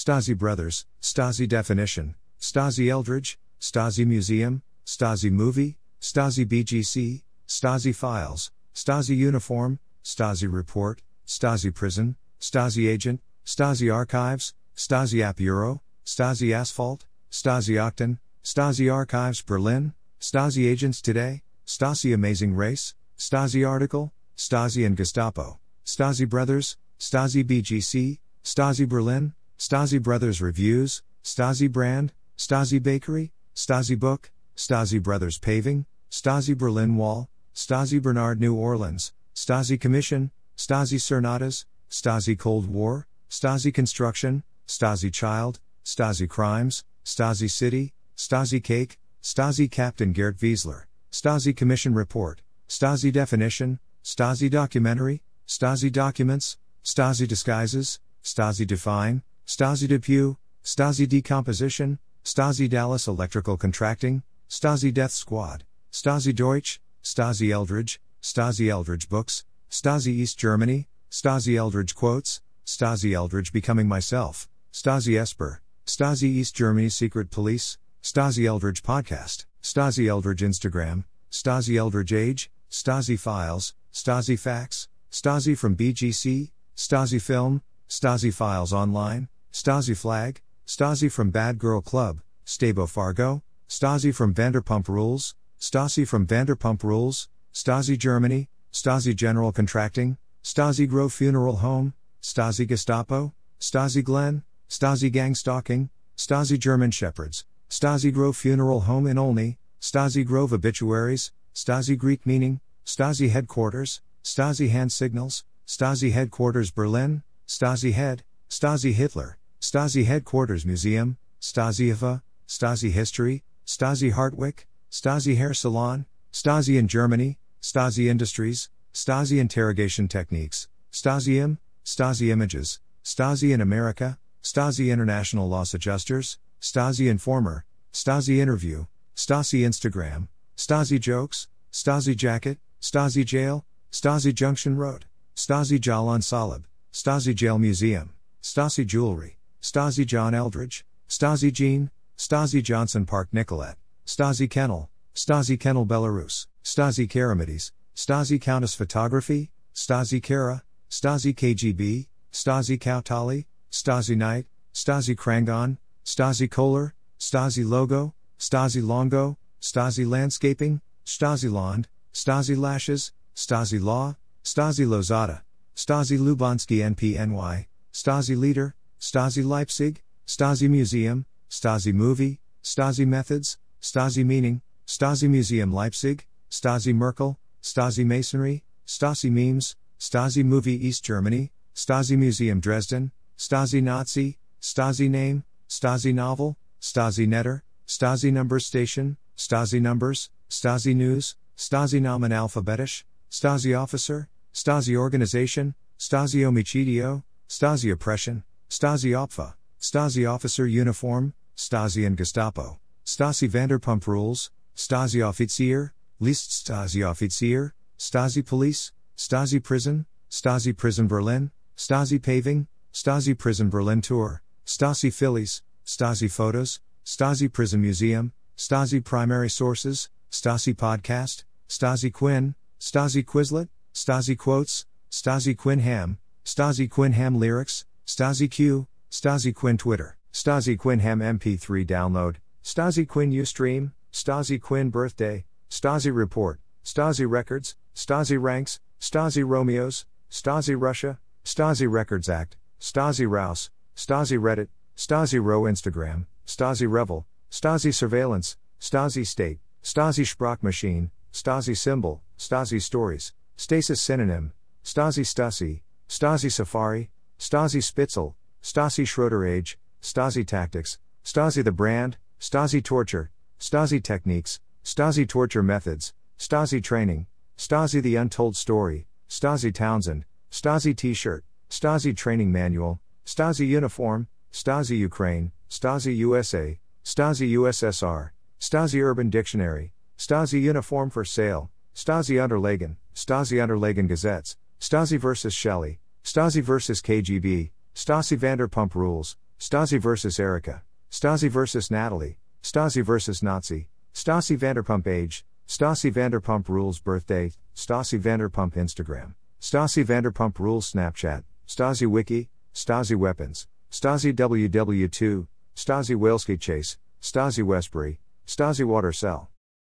Stasi Brothers, Stasi Definition, Stasi Eldredge, Stasi Museum, Stasi Movie, Stasi BGC, Stasi Files, Stasi Uniform, Stasi Report, Stasi Prison, Stasi Agent, Stasi Archives, Stasi App Euro, Stasi Asphalt, Stasi Octon, Stasi Archives Berlin, Stasi Agents Today, Stasi Amazing Race, Stasi Article, Stasi and Gestapo, Stasi Brothers, Stasi BGC, Stasi Berlin, Stasi Brothers Reviews, Stasi Brand, Stasi Bakery, Stasi Book, Stasi Brothers Paving, Stasi Berlin Wall, Stasi Bernard New Orleans, Stasi Commission, Stasi Cernadas, Stasi Cold War, Stasi Construction, Stasi Child, Stasi Crimes, Stasi City, Stasi Cake, Stasi Captain Gerd Wiesler, Stasi Commission Report, Stasi Definition, Stasi Documentary, Stasi Documents, Stasi Disguises, Stasi Define, Stasi Depew, Stasi Decomposition, Stasi Dallas Electrical Contracting, Stasi Death Squad, Stasi Deutsch, Stasi Eldredge, Stasi Eldredge Books, Stasi East Germany, Stasi Eldredge Quotes, Stasi Eldredge Becoming Myself, Stasi Esper, Stasi East Germany Secret Police, Stasi Eldredge Podcast, Stasi Eldredge Instagram, Stasi Eldredge Age, Stasi Files, Stasi Facts, Stasi from BGC, Stasi Film, Stasi Files Online, Stasi Flag, Stasi from Bad Girl Club, Stabo Fargo, Stasi from Vanderpump Rules, Stasi from Vanderpump Rules, Stasi Germany, Stasi General Contracting, Stasi Grove Funeral Home, Stasi Gestapo, Stasi Glen, Stasi Gang Stalking, Stasi German Shepherds, Stasi Grove Funeral Home in Olney, Stasi Grove Obituaries, Stasi Greek Meaning, Stasi Headquarters, Stasi Hand Signals, Stasi Headquarters Berlin, Stasi Head, Stasi Hitler, Stasi Headquarters Museum, Stasi IFA, Stasi History, Stasi Hartwick, Stasi Hair Salon, Stasi in Germany, Stasi Industries, Stasi Interrogation Techniques, Stasi Im, Stasi Images, Stasi in America, Stasi International Loss Adjusters, Stasi Informer, Stasi Interview, Stasi Instagram, Stasi Jokes, Stasi Jacket, Stasi Jail, Stasi Junction Road, Stasi Jalan Salib, Stasi Jail Museum, Stasi Jewelry, Stasi John Eldredge, Stasi Jean, Stasi Johnson Park Nicolette, Stasi Kennel, Stasi Kennel Belarus, Stasi Karamides, Stasi Countess Photography, Stasi Kara, Stasi KGB, Stasi Kautali, Stasi Knight, Stasi Krangon, Stasi Kohler, Stasi Logo, Stasi Longo, Stasi Landscaping, Stasi Lond, Stasi Lashes, Stasi Law, Stasi Lozada, Stasi Lubansky NPNY, Stasi Leader, Stasi Leipzig, Stasi Museum, Stasi Movie, Stasi Methods, Stasi Meaning, Stasi Museum Leipzig, Stasi Merkel, Stasi Masonry, Stasi Memes, Stasi Movie East Germany, Stasi Museum Dresden, Stasi Nazi, Stasi Name, Stasi Novel, Stasi Netter, Stasi Number Station, Stasi Numbers, Stasi News, Stasi Namen Alphabetisch, Stasi Officer, Stasi Organization, Stasi Omicidio, Stasi Oppression, Stasi Opfa, Stasi Officer Uniform, Stasi and Gestapo, Stasi Vanderpump Rules, Stasi Offizier, List Stasi Offizier, Stasi Police, Stasi Prison, Stasi Prison Berlin, Stasi Paving, Stasi Prison Berlin Tour, Stasi Phillies, Stasi Photos, Stasi Prison Museum, Stasi Primary Sources, Stasi Podcast, Stasi Quinn, Stasi Quizlet, Stasi Quotes, Stasi Quinn Ham, Stasi Quinn Ham Lyrics, Stasi Q, Stasi Quinn Twitter, Stasi Quinn Ham MP3 download, Stasi Quinn Ustream, Stasi Quinn Birthday, Stasi Report, Stasi Records, Stasi Ranks, Stasi Romeos, Stasi Russia, Stasi Records Act, Stasi Rouse, Stasi Reddit, Stasi Row Instagram, Stasi Revel, Stasi Surveillance, Stasi State, Stasi Sprachmaschine, Stasi Symbol, Stasi Stories, Stasis Synonym, Stasi Stasi, Stasi Safari, Stasi Spitzel, Stasi Schroeder Age, Stasi Tactics, Stasi the Brand, Stasi Torture, Stasi Techniques, Stasi Torture Methods, Stasi Training, Stasi The Untold Story, Stasi Townsend, Stasi T shirt, Stasi Training Manual, Stasi Uniform, Stasi Ukraine, Stasi USA, Stasi USSR, Stasi Urban Dictionary, Stasi Uniform for Sale, Stasi Unterlagen, Stasi Unterlagen Gazettes, Stasi vs. Shelley, Stasi vs. KGB, Stasi Vanderpump Rules, Stasi vs. Erica, Stasi vs. Natalie, Stasi vs. Nazi, Stasi Vanderpump age, Stasi Vanderpump rules birthday, Stasi Vanderpump Instagram, Stasi Vanderpump rules Snapchat, Stasi Wiki, Stasi weapons, Stasi WW2, Stasi Whaleski chase, Stasi Westbury, Stasi water cell,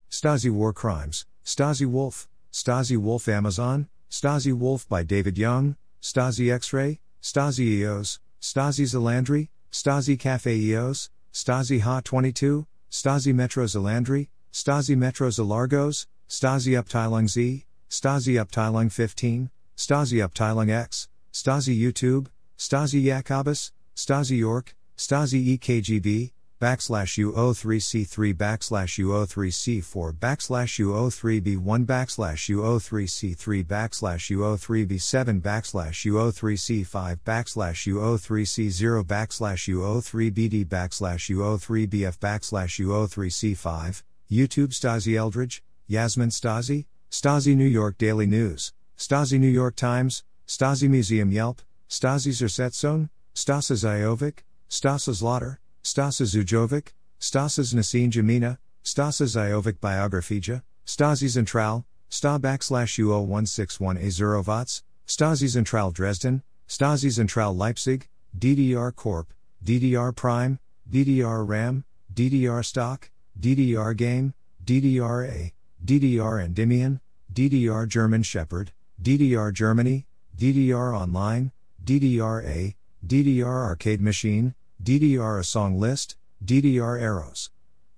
Stasi war crimes, Stasi Wolf, Stasi Wolf Amazon, Stasi Wolf by David Young, Stasi X-ray, Stasi EOS, Stasi Zalandri, Stasi Cafe EOS, Stasi Ha 22, Stasi Metro Zalandri, Stasi Metro Zalargos, Stasi Abteilung Z, Stasi Abteilung 15, Stasi Abteilung X, Stasi YouTube, Stasi Jakobus, Stasi York, Stasi EKGB, backslash U03C3 backslash U03C4 backslash U03B1 backslash U03C3 backslash U03B7 backslash U03C5 backslash U03C0 backslash U03BD backslash U03BF backslash U03C5 YouTube Stasi Eldredge, Yasmin Stasi, Stasi New York Daily News, Stasi New York Times, Stasi Museum Yelp, Stasi Zersetzone, Stasa Zajovic, Stasa Zlotter, Stasa Zujovic, Stasa Nassin Jamina, Stasa Zajovic Biographija, Stasi Zentral, Sta backslash U0161A Zerovatz, Stasi Zentral Dresden, Stasi Zentral Leipzig, DDR Corp, DDR Prime, DDR RAM, DDR Stock, DDR Game, DDRA, DDR Endymion, DDR German Shepherd, DDR Germany, DDR Online, DDRA, DDR Arcade Machine, DDR A Song List, DDR Arrows,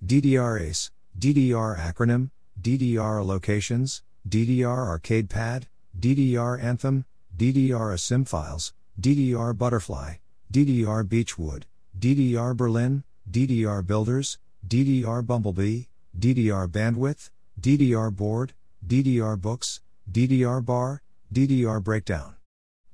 DDR ACE, DDR Acronym, DDR Locations, DDR Arcade Pad, DDR Anthem, DDR A Sim Files, DDR Butterfly, DDR Beechwood, DDR Berlin, DDR Builders, DDR Bumblebee, DDR Bandwidth, DDR Board, DDR Books, DDR Bar, DDR Breakdown,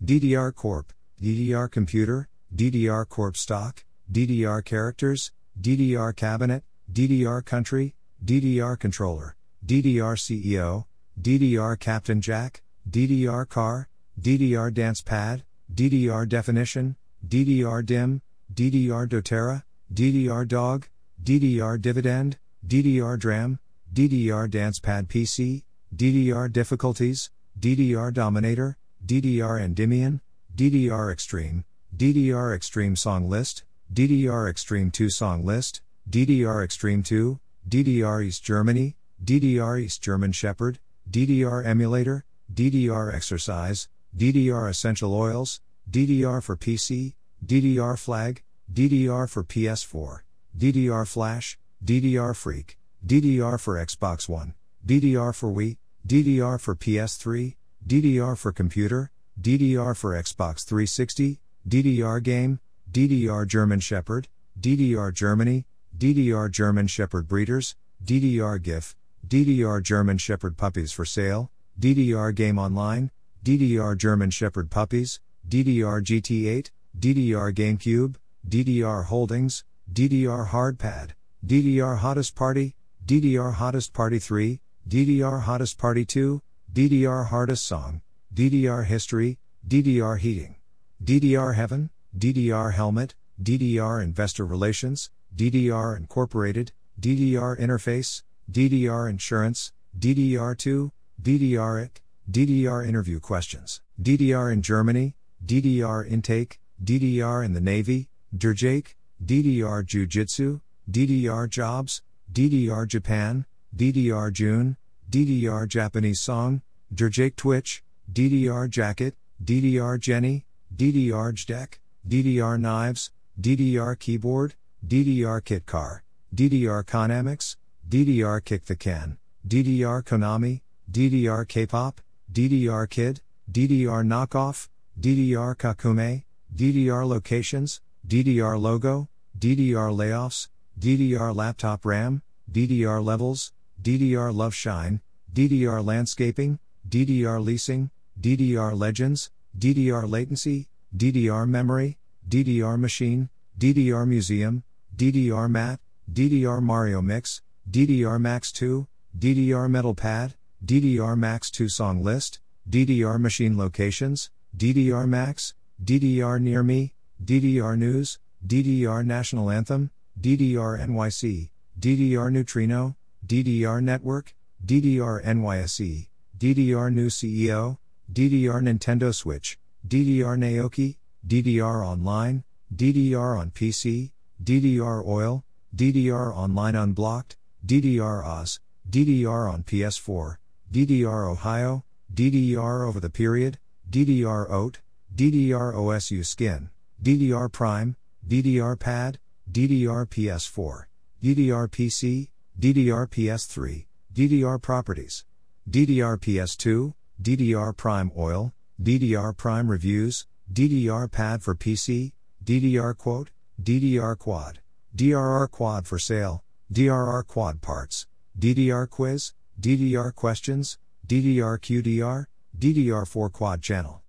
DDR Corp, DDR Computer, DDR Corp Stock, DDR Characters, DDR Cabinet, DDR Country, DDR Controller, DDR CEO, DDR Captain Jack, DDR Car, DDR Dance Pad, DDR Definition, DDR Dim, DDR doTERRA, DDR Dog, DDR Dividend, DDR Dram, DDR Dance Pad PC, DDR Difficulties, DDR Dominator, DDR Endymion, DDR Extreme, DDR Extreme Song List, DDR Extreme 2 Song List, DDR Extreme 2, DDR East Germany, DDR East German Shepherd, DDR Emulator, DDR Exercise, DDR Essential Oils, DDR for PC, DDR Flag, DDR for PS4, DDR Flash, DDR Freak, DDR for Xbox One, DDR for Wii, DDR for PS3, DDR for Computer, DDR for Xbox 360, DDR Game, DDR German Shepherd, DDR Germany, DDR German Shepherd Breeders, DDR GIF, DDR German Shepherd Puppies for Sale, DDR Game Online, DDR German Shepherd Puppies, DDR GT8, DDR GameCube, DDR Holdings, DDR Hardpad, DDR Hottest Party, DDR Hottest Party 3, DDR Hottest Party 2, DDR Hardest Song, DDR History, DDR Heating. DDR Heaven, DDR Helmet, DDR Investor Relations, DDR Incorporated, DDR Interface, DDR Insurance, DDR2, DDR IC, DDR Interview Questions, DDR in Germany, DDR Intake, DDR in the Navy, DRJAKE, DDR Jiu Jitsu, DDR Jobs, DDR Japan, DDR June, DDR Japanese Song, DRJAKE Twitch, DDR Jacket, DDR Jenny, DDR JDEC, DDR Knives, DDR Keyboard, DDR Kit Car, DDR Konamix, DDR Kick the Can, DDR Konami, DDR K-pop, DDR Kid, DDR Knockoff, DDR Kakume, DDR Locations, DDR Logo, DDR Layoffs, DDR Laptop RAM, DDR Levels, DDR Love Shine, DDR Landscaping, DDR Leasing, DDR Legends, DDR Latency, DDR Memory, DDR Machine, DDR Museum, DDR Mat, DDR Mario Mix, DDR Max 2, DDR Metal Pad, DDR Max 2 Song List, DDR Machine Locations, DDR Max, DDR Near Me, DDR News, DDR National Anthem, DDR NYC, DDR Neutrino, DDR Network, DDR NYSE, DDR New CEO, DDR Nintendo Switch, DDR Naoki, DDR Online, DDR on PC, DDR Oil, DDR Online Unblocked, DDR Oz, DDR on PS4, DDR Ohio, DDR Over the Period, DDR OAT, DDR OSU Skin, DDR Prime, DDR Pad, DDR PS4, DDR PC, DDR PS3, DDR Properties, DDR PS2, DDR Prime Oil, DDR Prime Reviews, DDR Pad for PC, DDR Quote, DDR Quad, DRR Quad for sale, DRR Quad Parts, DDR Quiz, DDR Questions, DDR QDR, DDR4 Quad Channel.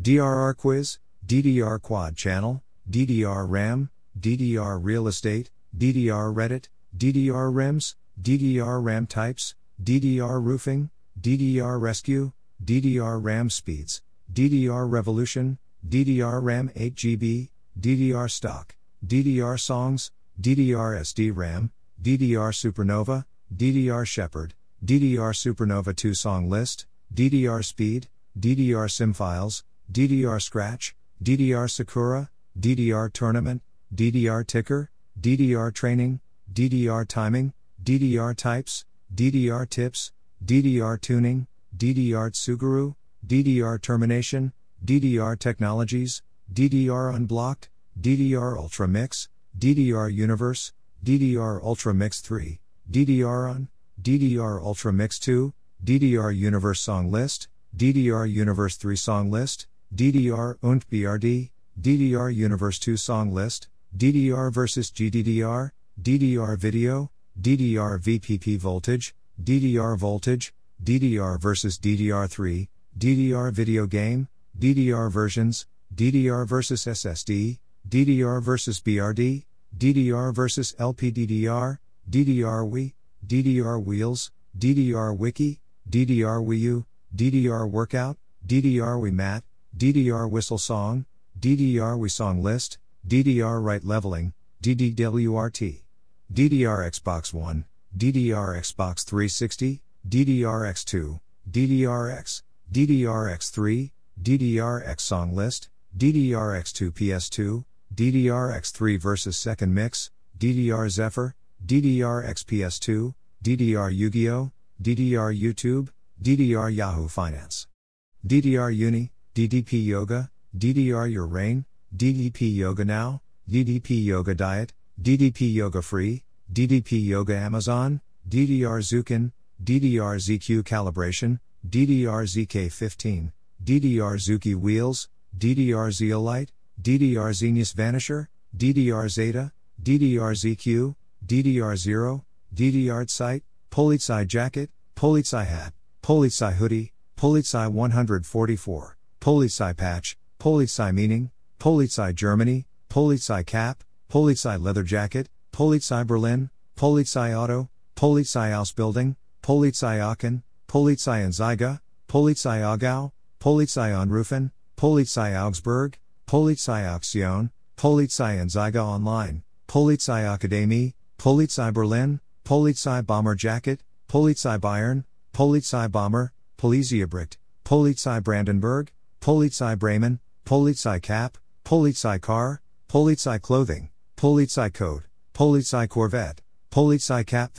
DRR Quiz, DDR Quad Channel, DDR RAM, DDR Real Estate, DDR Reddit, DDR RIMS, DDR RAM Types, DDR Roofing, DDR Rescue, DDR RAM Speeds, DDR Revolution, DDR RAM 8GB, DDR Stock, DDR Songs, DDR SD RAM, DDR Supernova, DDR Shepherd, DDR Supernova 2 Song List, DDR Speed, DDR Sim Files, DDR Scratch, DDR Sakura, DDR Tournament, DDR Ticker, DDR Training, DDR Timing, DDR Types, DDR Tips, DDR Tuning, DDR Tsuguru, DDR Termination, DDR Technologies, DDR Unblocked, DDR Ultra Mix, DDR Universe, DDR Ultra Mix 3, DDR On, DDR Ultra Mix 2, DDR Universe Song List, DDR Universe 3 Song List, DDR und BRD, DDR Universe 2 Song List, DDR vs GDDR, DDR Video, DDR VPP Voltage, DDR Voltage, DDR versus DDR3, DDR Video Game, DDR Versions, DDR versus SSD, DDR versus BRD, DDR versus LPDDR, DDR Wii, DDR Wheels, DDR Wiki, DDR Wii U, DDR Workout, DDR Wii Mat, DDR Whistle Song, DDR Wii Song List, DDR Write Leveling, DDWRT, DDR Xbox One, DDR Xbox 360, DDRX2, DDRX, DDRX3, DDRX Song List, DDRX2 PS2, DDRX3 versus Second Mix, DDR Zephyr, DDRX PS2, DDR Yu Gi Oh!, DDR YouTube, DDR Yahoo Finance, DDR Uni, DDP Yoga, DDR Your Rain, DDP Yoga Now, DDP Yoga Diet, DDP Yoga Free, DDP Yoga Amazon, DDR Zukin, DDR ZQ Calibration, DDR ZK15, DDR Zuki Wheels, DDR Zeolite, DDR Xenius Vanisher, DDR Zeta, DDR ZQ, DDR Zero, DDR Site, Polizei Jacket, Polizei Hat, Polizei Hoodie, Polizei 144, Polizei Patch, Polizei Meaning, Polizei Germany, Polizei Cap, Polizei Leather Jacket, Polizei Berlin, Polizei Auto, Polizei Ausbildung, Polizei Aachen, Polizei Zyga, Polizei Augsburg, Polizei Online, Polizei Akademie, Polizei Berlin, Polizei Bomber Jacket, Polizei Bayern, Polizei Bomber, Polizeibricht, Polizei Brandenburg, Polizei Bremen, Polizei Cap, Polizei Car, Polizei Clothing, Polizei Polizei Corvette, Polizei Cap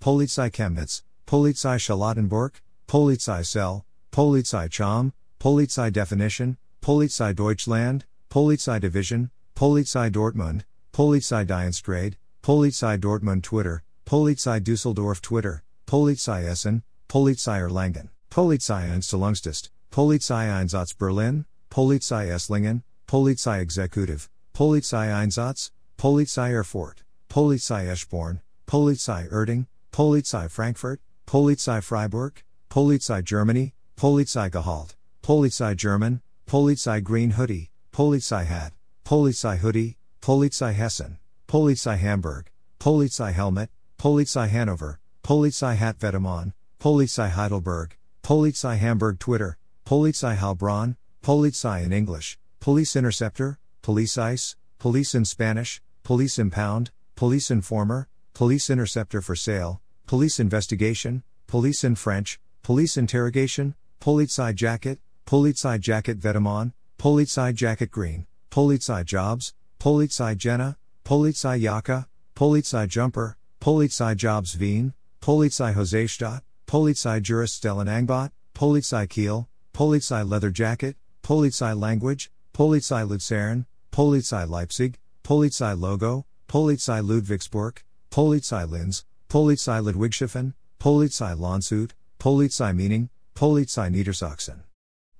Polizei Chemnitz, Polizei Charlottenburg, Polizei Cell, Polizei Cham, Polizei Definition, Polizei Deutschland, Polizei Division, Polizei Dortmund, Polizei Dienstgrade, Polizei Dortmund Twitter, Polizei Düsseldorf Twitter, Polizei Essen, Polizei Erlangen, Polizei Einstellungstest, Polizei Einsatz Berlin, Polizei Esslingen, Polizei Executive, Polizei Einsatz, Polizei Erfurt, Polizei Eschborn, Polizei Erding, Polizei Frankfurt, Polizei Freiburg, Polizei Germany, Polizei Gehalt, Polizei German, Polizei Green Hoodie, Polizei Hat, Polizei Hoodie, Polizei Hessen, Polizei Hamburg, Polizei Helmet, Polizei Hanover, Polizei Hat Vedamon, Polizei Heidelberg, Polizei Hamburg Twitter, Polizei Heilbronn, Polizei in English, Police Interceptor, Police Ice, police in Spanish, police impound, police informer, police interceptor for sale, police investigation, police in French, police interrogation, Polizei jacket, Polizei jacket Vetemon, Polizei jacket green, Polizei jobs, Polizei Jenna, Polizei Jacke, Polizei jumper, Polizei jobs Wien, Polizei Josestadt, Polizei Juriststellen Angbot, Polizei Kiel, Polizei leather jacket, Polizei language, Polizei Luzern, Polizei Leipzig, Polizei logo, Polizei Ludwigsburg, Polizei Linz, Polizei Ludwigshafen, Polizei Landshut, Polizei meaning, Polizei Niedersachsen.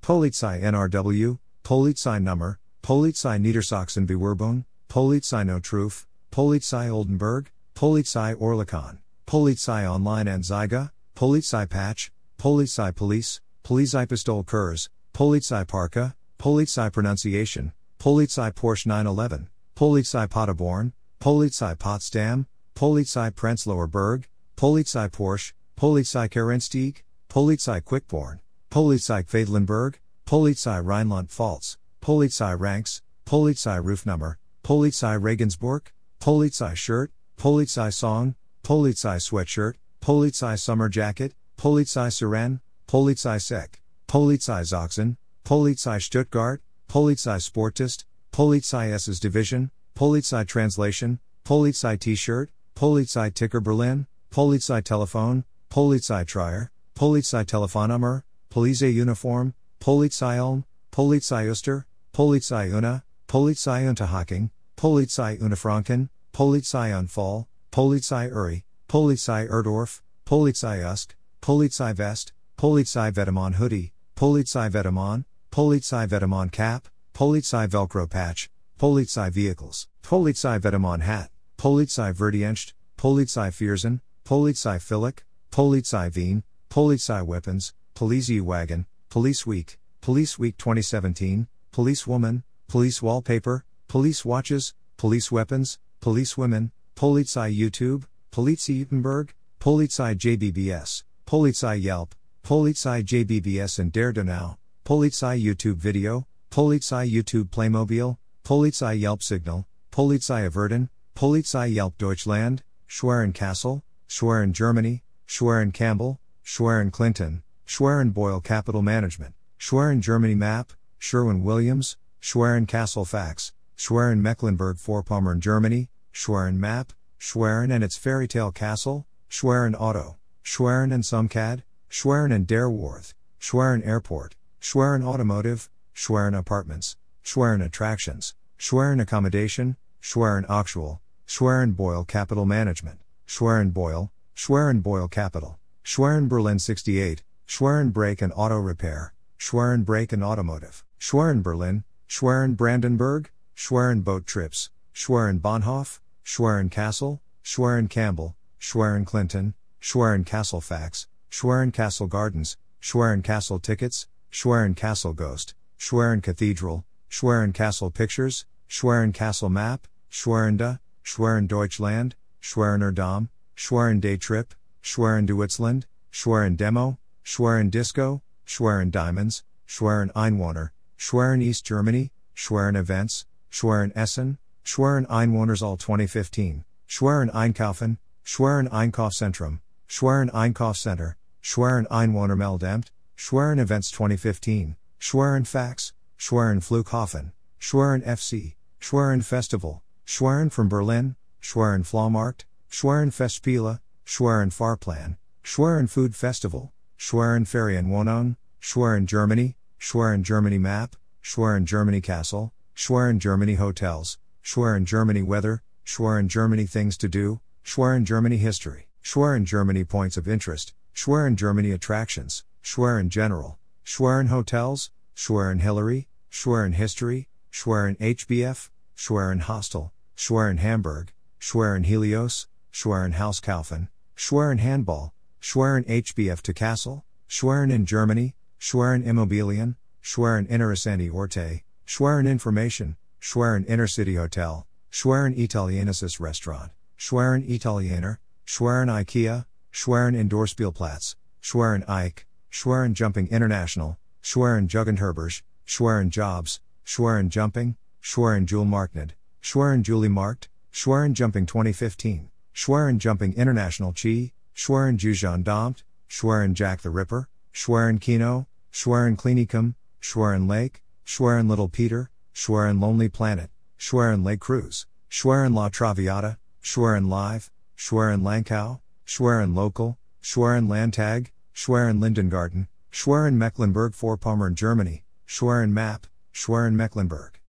Polizei NRW, Polizei Nummer, Polizei Niedersachsen Bewerbung, Polizei No Notruf, Polizei Oldenburg, Polizei Oerlikon, Polizei Online Anzeige, Polizei Patch, Polizei Police, Polizei Pistol Kurs, Polizei Parka, Polizei Pronunciation, Polizei Porsche 911, Polizei Paderborn, Polizei Potsdam, Polizei Prenzlauer Berg, Polizei Porsche, Polizei Kerenstieg, Polizei Quickborn, Polizei Quedlinburg, Polizei Rheinland-Pfalz, Polizei Ranks, Polizei Rufnummer, Polizei Regensburg, Polizei Shirt, Polizei Song, Polizei Sweatshirt, Polizei Summer Jacket, Polizei Siren, Polizei Sek, Polizei Sachsen, Polizei Stuttgart, Polizei Sportist, Polizei SS Division, Polizei Translation, Polizei T-Shirt, Polizei Ticker Berlin, Polizei Telefon, Polizei Trier, Polizei Telefonnummer, Polizei Uniform, Polizei Ulm, Polizei Uster, Polizei Una, Polizei Unterhaching, Polizei Unterfranken, Polizei Unfall, Polizei Uri, Polizei Erdorf, Polizei Usk, Polizei Vest, Polizei Vetemon Hoodie, Polizei Vetemon, Polizei Vetemon Cap, Polizei Velcro Patch, Polizei Vehicles, Polizei Vetemon Hat, Polizei Verdienst, Polizei Viersen, Polizei Philic, Polizei Wien, Polizei Weapons, Police Wagon, Police Week, Police Week 2017, Police Woman, Police Wallpaper, Police Watches, Police Weapons, Police Women, Polizei YouTube, Polizei Utenberg, Polizei JBBS, Polizei Yelp, Polizei JBBS and Dare Now, Polizei YouTube Video, Polizei YouTube Playmobil, Polizei Yelp Signal, Polizei Averden, Polizei Yelp Deutschland, Schwerin Castle, Schwerin Germany, Schwerin Campbell, Schwerin Clinton, Schwerin Boyle Capital Management, Schwerin Germany Map, Sherwin Williams, Schwerin Castle Fax, Schwerin Mecklenburg Vorpommern Germany, Schwerin Map, Schwerin and its Fairy Tale Castle, Schwerin Auto, Schwerin and Sumcad, Schwerin and Dareworth, Schwerin Airport, Schwerin Automotive, Schwerin Apartments, Schwerin Attractions, Schwerin Accommodation, Schwerin Actual, Schwerin Boyle Capital Management, Schwerin Boyle, Schwerin Boyle Capital, Schwerin Berlin 68, Schwerin Brake and Auto Repair, Schwerin Brake and Automotive, Schwerin Berlin, Schwerin Brandenburg, Schwerin Boat Trips, Schwerin Bahnhof, Schwerin Castle, Schwerin Campbell, Schwerin Clinton, Schwerin Castle Fax, Schwerin Castle Gardens, Schwerin Castle Tickets, Schwerin Castle Ghost, Schwerin Cathedral, Schwerin Castle Pictures, Schwerin Castle Map, Schwerinde, Schwerin Deutschland, Schweriner Dom, Schwerin Day Trip, Schwerin Deutschland, Schwerin Demo, Schwerin Disco, Schwerin Diamonds, Schwerin Einwohner, Schwerin East Germany, Schwerin Events, Schwerin Essen, Schwerin Einwohners All 2015, Schwerin Einkaufen, Schwerin Einkaufszentrum, Schwerin Einkaufscenter, Schwerin Einwohner Meldemt, Schwerin Events 2015, Schwerin Fax, Schwerin Flughafen, Schwerin FC, Schwerin Festival, Schwerin from Berlin, Schwerin Flohmarkt, Schwerin Festspiele, Schwerin Fahrplan, Schwerin Food Festival, Schwerin Ferienwohnung, Schwerin Germany, Schwerin Germany Map, Schwerin Germany Castle, Schwerin Germany Hotels, Schwerin Germany Weather, Schwerin Germany Things to Do, Schwerin Germany History, Schwerin Germany Points of Interest, Schwerin Germany Attractions, Schwerin General, Schwerin Hotels, Schwerin Hillary, Schwerin History, Schwerin HBF, Schwerin Hostel, Schwerin Hamburg, Schwerin Helios, Schwerin Hauskaufen, Schwerin Handball, Schwerin HBF to Castle, Schwerin in Germany, Schwerin Immobilien, Schwerin Interessante Orte, Schwerin Information, Schwerin Intercity Hotel, Schwerin Italienicis Restaurant, Schwerin Italiener, Schwerin IKEA, Schwerin Indoorspielplatz, Schwerin Ike, Schwerin Jumping International, Schwerin Jugendherberge, Schwerin Jobs, Schwerin Jumping, Schwerin Julmarknad, Schwerin Julie Markt, Schwerin Jumping 2015, Schwerin Jumping International Chi, Schwerin Jujan Domt, Schwerin Jack the Ripper, Schwerin Kino, Schwerin Klinikum, Schwerin Lake, Schwerin Little Peter, Schwerin Lonely Planet, Schwerin Lake Cruise, Schwerin La Traviata, Schwerin Live, Schwerin Lankau, Schwerin Local, Schwerin Landtag, Schwerin Lindengarten, Schwerin Mecklenburg Vorpommern Germany, Schwerin Map, Schwerin Mecklenburg.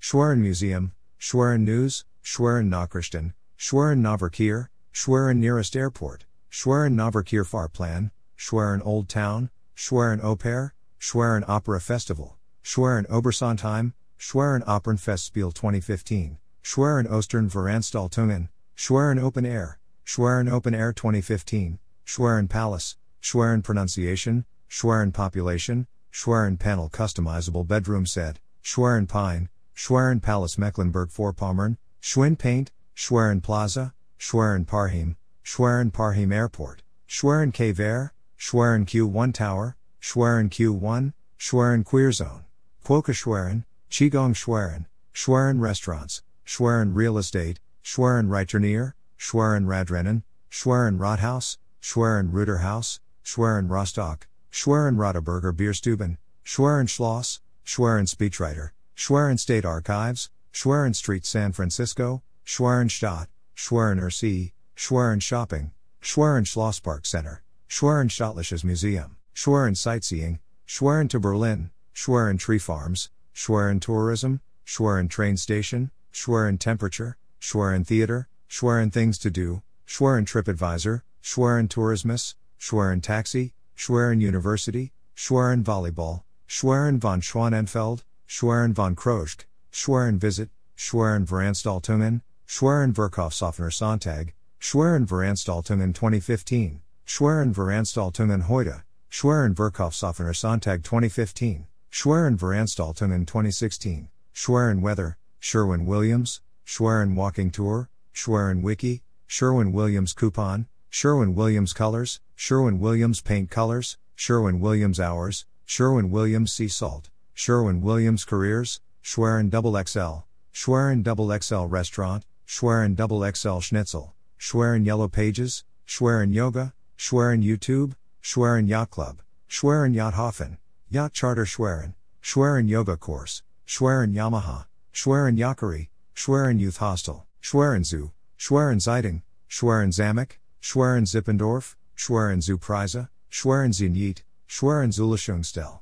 Schwerin Museum, Schwerin News, Schwerin Nachrichten, Schwerin Nahverkehr, Schwerin Nearest Airport, Schwerin Nahverkehr Fahrplan, Schwerin Old Town, Schwerin Oper, Schwerin Opera Festival, Schwerin Obersontheim, Schwerin Opernfestspiel 2015, Schwerin Ostern Veranstaltungen, Schwerin Open Air, Schwerin Open Air 2015, Schwerin Palace, Schwerin Pronunciation, Schwerin Population, Schwerin Panel Customizable Bedroom Set, Schwerin Pine, Schwerin Palace Mecklenburg Vorpommern, Schwinn Paint, Schwerin Plaza, Schwerin Parchim, Schwerin Parchim Airport, Schwerin Ver, Schwerin Q1 Tower, Schwerin Q1, Schwerin Queer Zone, Quokka Schwerin, Qigong Schwerin, Schwerin Restaurants, Schwerin Real Estate, Schwerin Reiternier, Schwerin Radrennen, Schwerin Rathaus, Schwerin Ruderhaus, Schwerin Rostock, Schwerin Roteberger Bierstuben, Schwerin Schloss, Schwerin Speechwriter, Schwerin State Archives, Schwerin Street San Francisco, Schwerin Stadt, Schwerin Ursee, Schwerin Shopping, Schwerin Schlosspark Center, Schwerin Staatliches Museum, Schwerin Sightseeing, Schwerin to Berlin, Schwerin Tree Farms, Schwerin Tourism, Schwerin Train Station, Schwerin Temperature, Schwerin Theater, Schwerin Things to Do, Schwerin TripAdvisor, Schwerin Tourismus, Schwerin Taxi, Schwerin University, Schwerin Volleyball, Schwerin von Schwanenfeld, Schwerin von Kroschk, Schwerin Visit, Schwerin Veranstaltungen, Schwerin Verkaufsoffener Sonntag, Schwerin Veranstaltungen 2015, Schwerin Veranstaltungen heute, Schwerin Verkaufsoffener Sonntag 2015, Schwerin Veranstaltungen 2016, Schwerin Weather, Sherwin Williams, Schwerin Walking Tour, Schwerin Wiki, Sherwin Williams Coupon, Sherwin Williams Colors, Sherwin Williams Paint Colors, Sherwin Williams Hours, Sherwin Williams Sea Salt, Sherwin Williams Careers, Schwerin Double XL, Schwerin Double XL Restaurant, Schwerin Double XL Schnitzel, Schwerin Yellow Pages, Schwerin Yoga, Schwerin YouTube, Schwerin Yacht Club, Schwerin Yacht Yachthofen, Yacht Charter Schwerin, Schwerin Yoga Course, Schwerin Yamaha, Schwerin Yakari, Schwerin Youth Hostel, Schwerin Zoo, Schwerin Zeitung, Schwerin Zamek, Schwerin Zippendorf, Schwerin Zu Preise, Schwerin Zenit, Schwerin Zulishungsstelle.